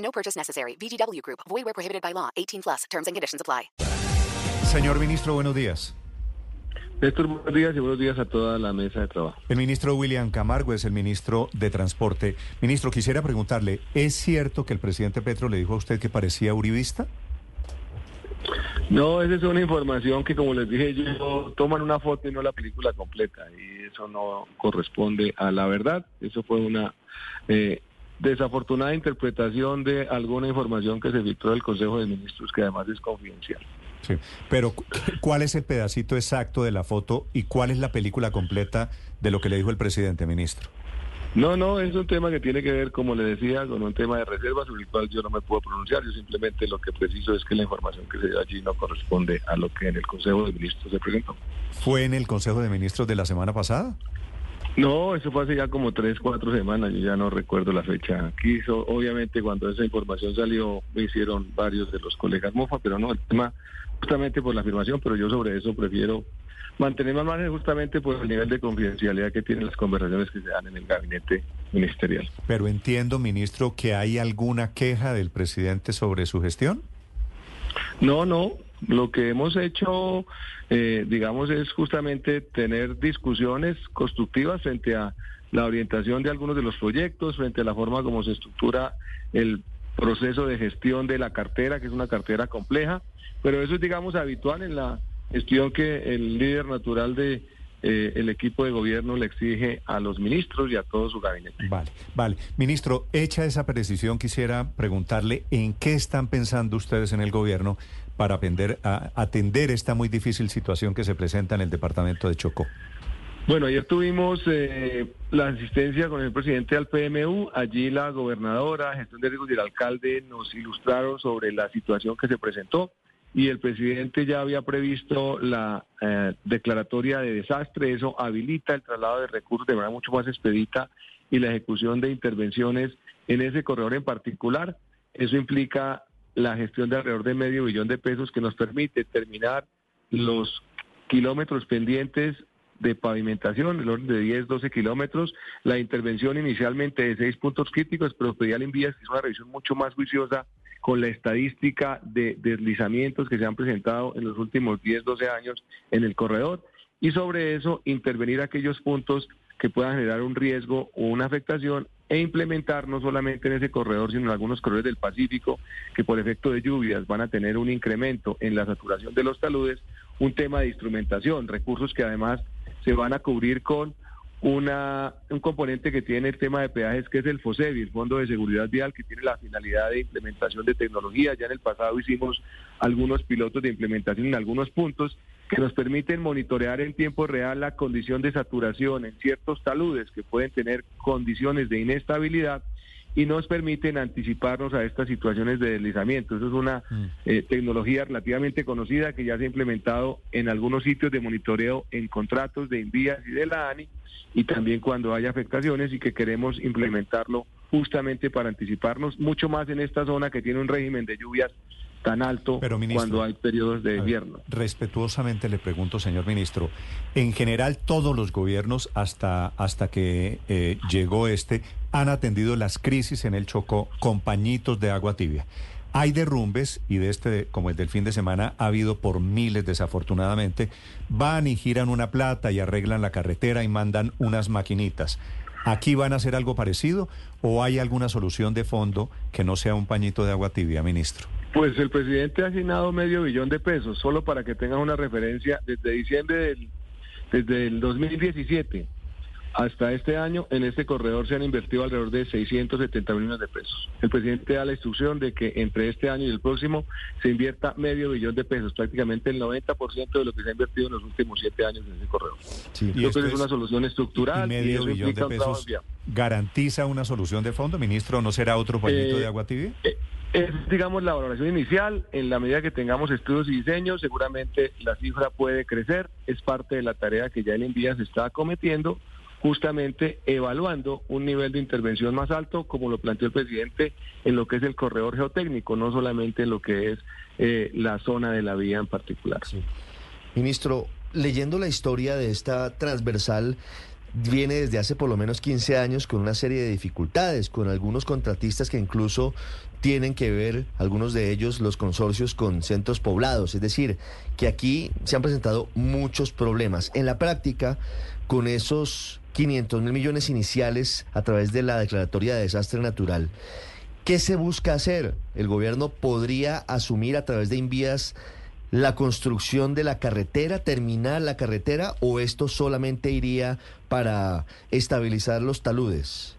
No purchase necessary. VGW Group. Void where prohibited by law. 18 plus. Terms and conditions apply. Señor ministro, buenos días. Néstor, buenos días y buenos días a toda la mesa de trabajo. El ministro William Camargo es el ministro de Transporte. Ministro, quisiera preguntarle, ¿es cierto que el presidente Petro le dijo a usted que parecía uribista? No, esa es una información que, como les dije yo, toman una foto y no la película completa. Y eso no corresponde a la verdad. Eso fue una eh, desafortunada interpretación de alguna información que se filtró del Consejo de Ministros, que además es confidencial. Sí, pero ¿cuál es el pedacito exacto de la foto y cuál es la película completa de lo que le dijo el presidente, ministro? No, no, es un tema que tiene que ver, como le decía, con un tema de reserva sobre el cual yo no me puedo pronunciar. Yo simplemente lo que preciso es que la información que se dio allí no corresponde a lo que en el Consejo de Ministros se presentó. ¿Fue en el Consejo de Ministros de la semana pasada? No, eso fue hace ya como tres, cuatro semanas, yo ya no recuerdo la fecha. Aquí, obviamente, cuando esa información salió, me hicieron varios de los colegas mofa, pero no, el tema justamente por la afirmación, pero yo sobre eso prefiero mantener más margen justamente por el nivel de confidencialidad que tienen las conversaciones que se dan en el gabinete ministerial. Pero entiendo, ministro, que hay alguna queja del presidente sobre su gestión. No, no. Lo que hemos hecho, eh, digamos, es justamente tener discusiones constructivas frente a la orientación de algunos de los proyectos, frente a la forma como se estructura el proceso de gestión de la cartera, que es una cartera compleja, pero eso es, digamos, habitual en la gestión que el líder natural de eh, el equipo de gobierno le exige a los ministros y a todo su gabinete. Vale, vale. Ministro, hecha esa precisión, quisiera preguntarle en qué están pensando ustedes en el gobierno para atender, a, atender esta muy difícil situación que se presenta en el departamento de Chocó. Bueno, ayer tuvimos eh, la asistencia con el presidente del PMU, allí la gobernadora, gestión de riesgos y el alcalde nos ilustraron sobre la situación que se presentó y el presidente ya había previsto la eh, declaratoria de desastre, eso habilita el traslado de recursos de manera mucho más expedita y la ejecución de intervenciones en ese corredor en particular. Eso implica la gestión de alrededor de medio billón de pesos que nos permite terminar los kilómetros pendientes de pavimentación, el orden de 10, 12 kilómetros, la intervención inicialmente de seis puntos críticos, pero pedía al Invías que es una revisión mucho más juiciosa con la estadística de deslizamientos que se han presentado en los últimos 10, 12 años en el corredor. Y sobre eso intervenir aquellos puntos que puedan generar un riesgo o una afectación e implementar no solamente en ese corredor, sino en algunos corredores del Pacífico que por efecto de lluvias van a tener un incremento en la saturación de los taludes, un tema de instrumentación, recursos que además se van a cubrir con una, un componente que tiene el tema de peajes, que es el FOSEVI, el Fondo de Seguridad Vial, que tiene la finalidad de implementación de tecnología. Ya en el pasado hicimos algunos pilotos de implementación en algunos puntos que nos permiten monitorear en tiempo real la condición de saturación en ciertos taludes que pueden tener condiciones de inestabilidad y nos permiten anticiparnos a estas situaciones de deslizamiento. Eso es una mm. eh, tecnología relativamente conocida que ya se ha implementado en algunos sitios de monitoreo en contratos de Invías y de la ANI y también cuando haya afectaciones y que queremos implementarlo justamente para anticiparnos mucho más en esta zona que tiene un régimen de lluvias tan alto cuando hay periodos de invierno. respetuosamente le pregunto, señor ministro, en general todos los gobiernos hasta, hasta que eh, llegó este han atendido las crisis en el Chocó con pañitos de agua tibia. Hay derrumbes y de este, como el del fin de semana, ha habido por miles desafortunadamente. Van y giran una plata y arreglan la carretera y mandan unas maquinitas. ¿Aquí van a hacer algo parecido o hay alguna solución de fondo que no sea un pañito de agua tibia, ministro? Pues el presidente ha asignado medio billón de pesos, solo para que tengan una referencia, desde diciembre del, desde el 2017 hasta este año, en este corredor se han invertido alrededor de 670 millones de pesos. El presidente da la instrucción de que entre este año y el próximo se invierta medio billón de pesos, prácticamente el 90% de lo que se ha invertido en los últimos siete años en ese corredor. Sí, Creo que es una solución estructural y, medio billón de pesos garantiza una solución de fondo, ministro, ¿no será otro pañito de eh, agua tibia? Eh, Es, digamos, la valoración inicial. En la medida que tengamos estudios y diseños, seguramente la cifra puede crecer. Es parte de la tarea que ya el envía se está cometiendo, justamente evaluando un nivel de intervención más alto, como lo planteó el presidente, en lo que es el corredor geotécnico, no solamente en lo que es eh, la zona de la vía en particular. Ministro, leyendo la historia de esta transversal, viene desde hace por lo menos 15 años con una serie de dificultades, con algunos contratistas que incluso tienen que ver, algunos de ellos, los consorcios con centros poblados. Es decir, que aquí se han presentado muchos problemas. En la práctica, con esos 500 mil millones iniciales a través de la declaratoria de desastre natural, ¿qué se busca hacer? ¿El gobierno podría asumir a través de envías la construcción de la carretera, terminar la carretera, o esto solamente iría para estabilizar los taludes?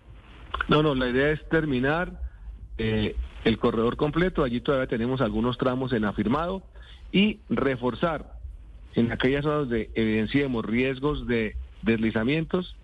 No, no, la idea es terminar eh, el corredor completo, allí todavía tenemos algunos tramos en afirmado, y reforzar en aquellas zonas donde evidenciemos riesgos de deslizamientos,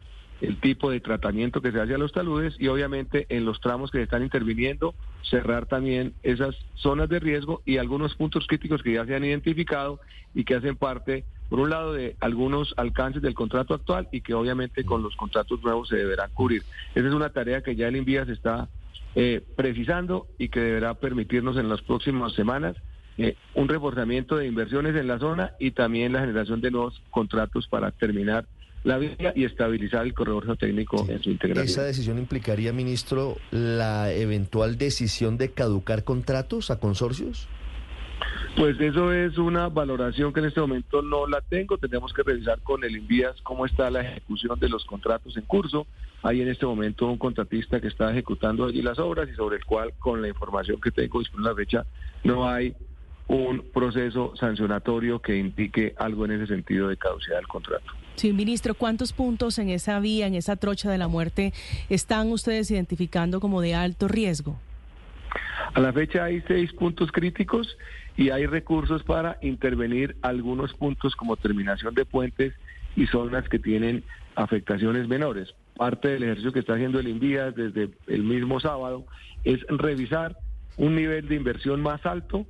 el tipo de tratamiento que se hace a los taludes y obviamente en los tramos que están interviniendo cerrar también esas zonas de riesgo y algunos puntos críticos que ya se han identificado y que hacen parte, por un lado, de algunos alcances del contrato actual y que obviamente con los contratos nuevos se deberán cubrir. Esa es una tarea que ya el Envía se está eh, precisando y que deberá permitirnos en las próximas semanas eh, un reforzamiento de inversiones en la zona y también la generación de nuevos contratos para terminar la vía y estabilizar el corredor geotécnico en su integración. ¿Esa decisión implicaría, ministro, la eventual decisión de caducar contratos a consorcios? Pues eso es una valoración que en este momento no la tengo. Tenemos que revisar con el Invías cómo está la ejecución de los contratos en curso. Hay en este momento un contratista que está ejecutando allí las obras y sobre el cual, con la información que tengo disponible a la fecha, no hay un proceso sancionatorio que indique algo en ese sentido de caducidad del contrato. Sí, ministro, ¿cuántos puntos en esa vía, en esa trocha de la muerte, están ustedes identificando como de alto riesgo? A la fecha hay seis puntos críticos y hay recursos para intervenir algunos puntos como terminación de puentes y zonas que tienen afectaciones menores. Parte del ejercicio que está haciendo el INVIA desde el mismo sábado es revisar un nivel de inversión más alto,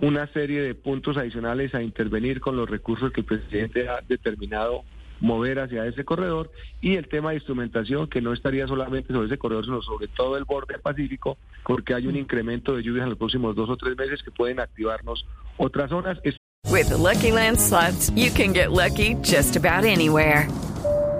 una serie de puntos adicionales a intervenir con los recursos que el presidente ha determinado mover hacia ese corredor y el tema de instrumentación que no estaría solamente sobre ese corredor, sino sobre todo el borde pacífico, porque hay un incremento de lluvias en los próximos dos o tres meses que pueden activarnos otras zonas. With the Lucky Land slots, you can get lucky just about anywhere.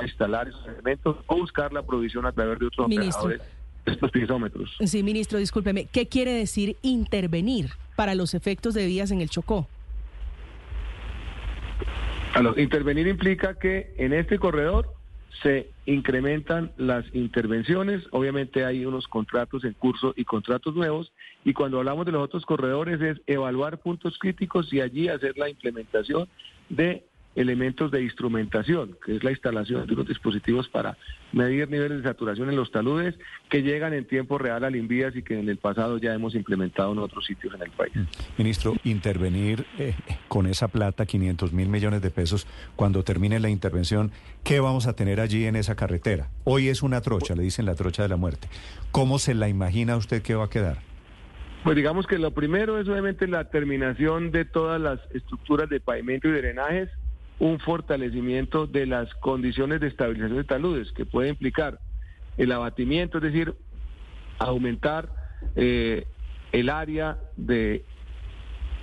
a instalar esos elementos o buscar la provisión a través de otros Ministro. operadores de estos piezómetros. Sí, ministro, discúlpeme. ¿Qué quiere decir intervenir para los efectos de vías en el Chocó? A lo- intervenir implica que en este corredor se incrementan las intervenciones, obviamente hay unos contratos en curso y contratos nuevos, y cuando hablamos de los otros corredores es evaluar puntos críticos y allí hacer la implementación de elementos de instrumentación, que es la instalación de unos dispositivos para medir niveles de saturación en los taludes que llegan en tiempo real al Invías y que en el pasado ya hemos implementado en otros sitios en el país. Ministro, intervenir eh, con esa plata, 500 mil millones de pesos, cuando termine la intervención, ¿qué vamos a tener allí en esa carretera? Hoy es una trocha, le dicen la trocha de la muerte. ¿Cómo se la imagina usted que va a quedar? Pues digamos que lo primero es obviamente la terminación de todas las estructuras de pavimento y drenajes, un fortalecimiento de las condiciones de estabilización de taludes, que puede implicar el abatimiento, es decir, aumentar eh, el área de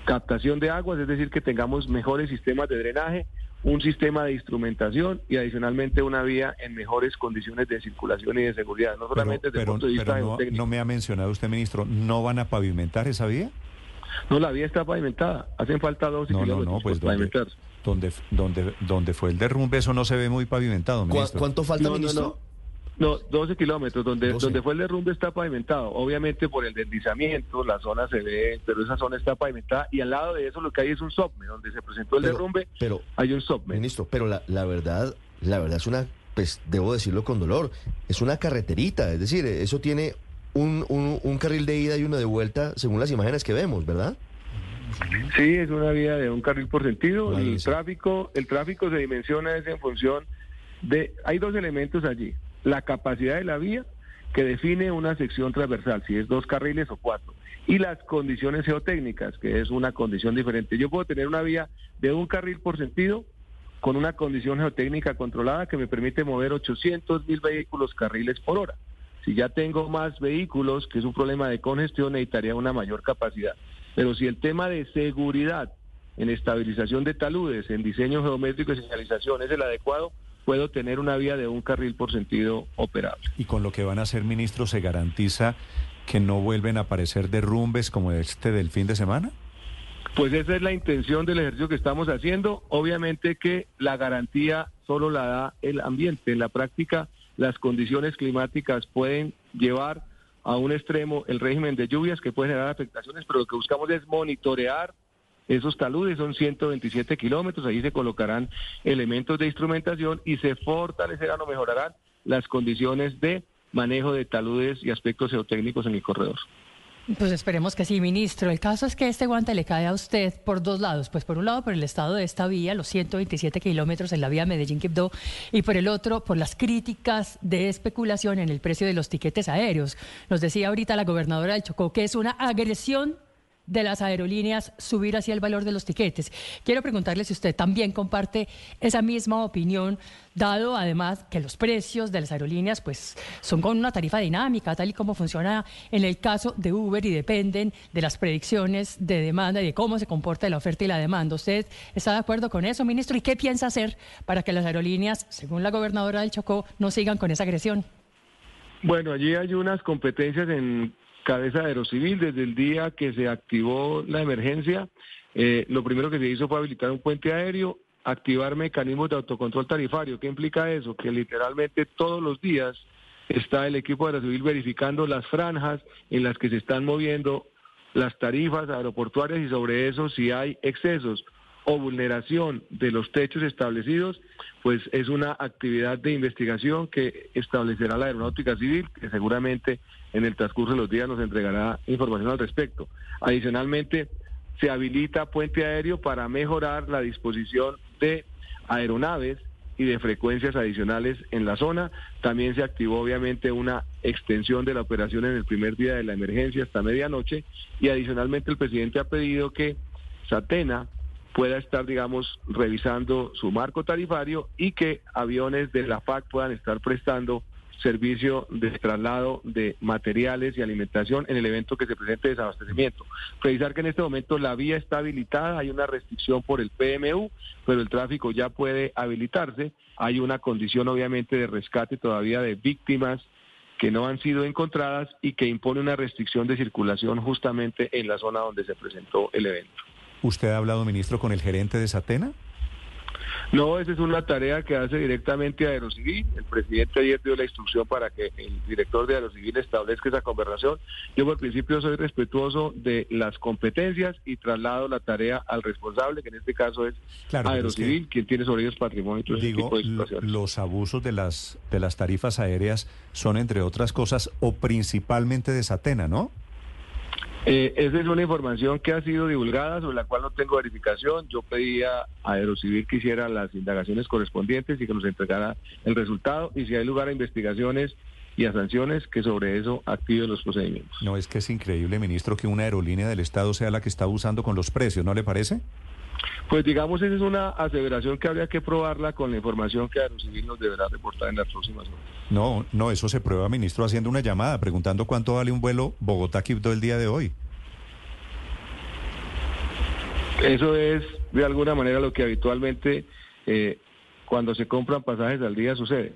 captación de aguas, es decir, que tengamos mejores sistemas de drenaje, un sistema de instrumentación y adicionalmente una vía en mejores condiciones de circulación y de seguridad, no solamente desde el punto de vista pero no, no me ha mencionado usted, ministro, ¿no van a pavimentar esa vía? No, la vía está pavimentada. Hacen falta 12 No, kilómetros no, pues donde, pavimentar. Donde, donde, donde fue el derrumbe, eso no se ve muy pavimentado, ¿Cu- ministro. ¿Cuánto falta, No, no, ministro? no. No, 12 kilómetros. Donde, 12. donde fue el derrumbe está pavimentado. Obviamente por el deslizamiento, la zona se ve, pero esa zona está pavimentada. Y al lado de eso lo que hay es un SOPME. Donde se presentó el Pero- derrumbe, pero- hay un SOPME. Ministro, pero la, la verdad, la verdad es una, pues debo decirlo con dolor, es una carreterita, es decir, eso tiene un, un, un carril de ida y uno de vuelta según las imágenes que vemos, ¿verdad? Sí, es una vía de un carril por sentido. Vale, el sí. tráfico, el tráfico se dimensiona es en función de, hay dos elementos allí: la capacidad de la vía que define una sección transversal, si es dos carriles o cuatro, y las condiciones geotécnicas, que es una condición diferente. Yo puedo tener una vía de un carril por sentido con una condición geotécnica controlada que me permite mover 800 mil vehículos carriles por hora. Si ya tengo más vehículos, que es un problema de congestión, necesitaría una mayor capacidad. Pero si el tema de seguridad, en estabilización de taludes, en diseño geométrico y señalización es el adecuado, puedo tener una vía de un carril por sentido operable. Y con lo que van a hacer, ministro, ¿se garantiza que no vuelven a aparecer derrumbes como este del fin de semana? Pues esa es la intención del ejercicio que estamos haciendo. Obviamente que la garantía solo la da el ambiente. En la práctica, las condiciones climáticas pueden llevar a un extremo el régimen de lluvias que puede generar afectaciones, pero lo que buscamos es monitorear esos taludes, son 127 kilómetros, ahí se colocarán elementos de instrumentación y se fortalecerán o mejorarán las condiciones de manejo de taludes y aspectos geotécnicos en el corredor. Pues esperemos que sí, ministro. El caso es que este guante le cae a usted por dos lados. Pues por un lado por el estado de esta vía, los 127 kilómetros en la vía Medellín-Quibdó, y por el otro por las críticas de especulación en el precio de los tiquetes aéreos. Nos decía ahorita la gobernadora del Chocó que es una agresión de las aerolíneas subir hacia el valor de los tiquetes. Quiero preguntarle si usted también comparte esa misma opinión, dado además que los precios de las aerolíneas pues son con una tarifa dinámica, tal y como funciona en el caso de Uber y dependen de las predicciones de demanda y de cómo se comporta la oferta y la demanda. ¿Usted está de acuerdo con eso, ministro? ¿Y qué piensa hacer para que las aerolíneas, según la gobernadora del Chocó, no sigan con esa agresión? Bueno, allí hay unas competencias en cabeza de Aerocivil. Desde el día que se activó la emergencia, eh, lo primero que se hizo fue habilitar un puente aéreo, activar mecanismos de autocontrol tarifario. ¿Qué implica eso? Que literalmente todos los días está el equipo de Aerocivil verificando las franjas en las que se están moviendo las tarifas aeroportuarias y sobre eso si hay excesos o vulneración de los techos establecidos, pues es una actividad de investigación que establecerá la Aeronáutica Civil, que seguramente en el transcurso de los días nos entregará información al respecto. Adicionalmente, se habilita puente aéreo para mejorar la disposición de aeronaves y de frecuencias adicionales en la zona. También se activó obviamente una extensión de la operación en el primer día de la emergencia hasta medianoche y adicionalmente el presidente ha pedido que Satena pueda estar, digamos, revisando su marco tarifario y que aviones de la FAC puedan estar prestando servicio de traslado de materiales y alimentación en el evento que se presente desabastecimiento. Precisar que en este momento la vía está habilitada, hay una restricción por el PMU, pero el tráfico ya puede habilitarse. Hay una condición obviamente de rescate todavía de víctimas que no han sido encontradas y que impone una restricción de circulación justamente en la zona donde se presentó el evento. ¿Usted ha hablado, ministro, con el gerente de Satena? No, esa es una tarea que hace directamente Aerocivil. El presidente ayer dio la instrucción para que el director de Aerocivil establezca esa conversación. Yo por principio soy respetuoso de las competencias y traslado la tarea al responsable, que en este caso es Claro, es Aerocivil, que- quien tiene sobre ellos patrimonio y Digo, tipo de los abusos de las, de las tarifas aéreas son, entre otras cosas, o principalmente de Satena, ¿no? Eh, esa es una información que ha sido divulgada, sobre la cual no tengo verificación. Yo pedía a Aerocivil que hiciera las indagaciones correspondientes y que nos entregara el resultado. Y si hay lugar a investigaciones y a sanciones, que sobre eso active los procedimientos. No, es que es increíble, ministro, que una aerolínea del Estado sea la que está abusando con los precios, ¿no le parece? Pues digamos, esa es una aseveración que habría que probarla con la información que Aerocivil nos deberá reportar en las próximas horas. No, no, eso se prueba, ministro, haciendo una llamada, preguntando cuánto vale un vuelo Bogotá-Quibdó el día de hoy. Eso es, de alguna manera, lo que habitualmente, eh, cuando se compran pasajes al día, sucede.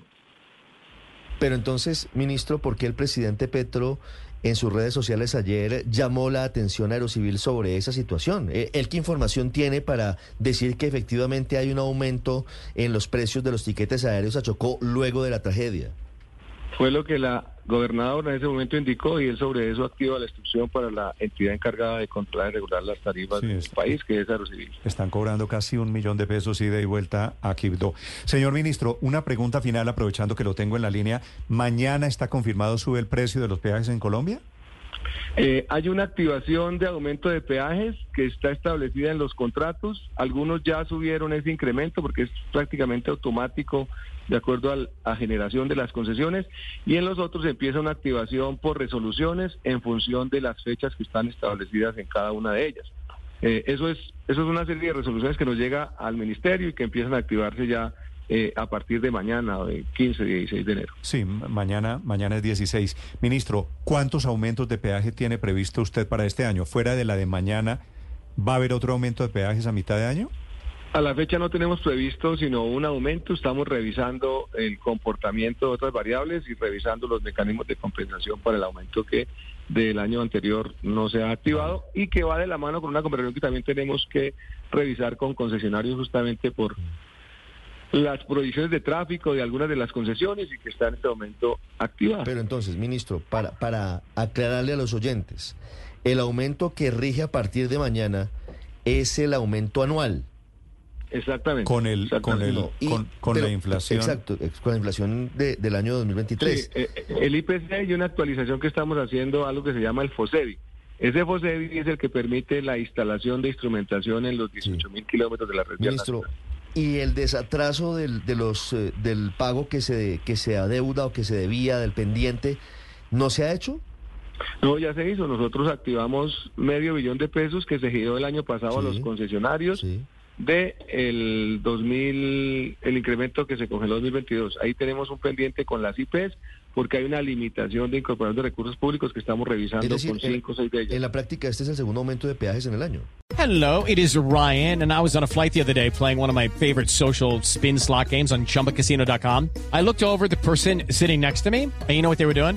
Pero entonces, ministro, ¿por qué el presidente Petro en sus redes sociales ayer llamó la atención a Aerocivil sobre esa situación? Eh, ¿Él qué información tiene para decir que efectivamente hay un aumento en los precios de los tiquetes aéreos a Chocó luego de la tragedia? Fue lo que la gobernadora en ese momento indicó y él sobre eso activa la instrucción para la entidad encargada de controlar y regular las tarifas Sí, del país, que es Aerocivil. Están cobrando casi un millón de pesos ida y vuelta a Quibdó. Señor ministro, una pregunta final, aprovechando que lo tengo en la línea. ¿Mañana está confirmado sube el precio de los peajes en Colombia? Eh, hay una activación de aumento de peajes que está establecida en los contratos. Algunos ya subieron ese incremento porque es prácticamente automático de acuerdo a generación de las concesiones y en los otros empieza una activación por resoluciones en función de las fechas que están establecidas en cada una de ellas. Eh, eso es eso es una serie de resoluciones que nos llega al ministerio y que empiezan a activarse ya eh, a partir de mañana, de 15, 16 de enero. Sí, mañana, mañana es 16. Ministro, ¿cuántos aumentos de peaje tiene previsto usted para este año? Fuera de la de mañana, ¿va a haber otro aumento de peajes a mitad de año? A la fecha no tenemos previsto sino un aumento, estamos revisando el comportamiento de otras variables y revisando los mecanismos de compensación para el aumento que del año anterior no se ha activado y que va de la mano con una conversación que también tenemos que revisar con concesionarios justamente por las prohibiciones de tráfico de algunas de las concesiones y que está en este momento activadas. Pero entonces, ministro, para, para aclararle a los oyentes, el aumento que rige a partir de mañana es el aumento anual. Exactamente. Con el, con el, y- con, con pero- la inflación. Exacto, ex- con la inflación de- del año 2023. Sí, eh, el IPC y una actualización que estamos haciendo, algo que se llama el FOSEBI. Ese FOSEBI es el que permite la instalación de instrumentación en los 18 mil kilómetros de la red Ministro, nacional. Y el desatraso del, de los, eh, del pago que se, que se adeuda o que se debía del pendiente, ¿no se ha hecho? No, ya se hizo. Nosotros activamos medio billón de pesos que se giró el año pasado a los concesionarios Sí. de el 2000, el incremento que se congeló en 2022. Ahí tenemos un pendiente con las IPs porque hay una limitación de incorporación de recursos públicos que estamos revisando Es decir, con en- cinco o seis de ellas. En la práctica, este es el segundo aumento de peajes en el año. Hello, it is Ryan, and I was on a flight the other day playing one of my favorite social spin slot games on chumbacasino.com. I looked over at the person sitting next to me, and you know what they were doing?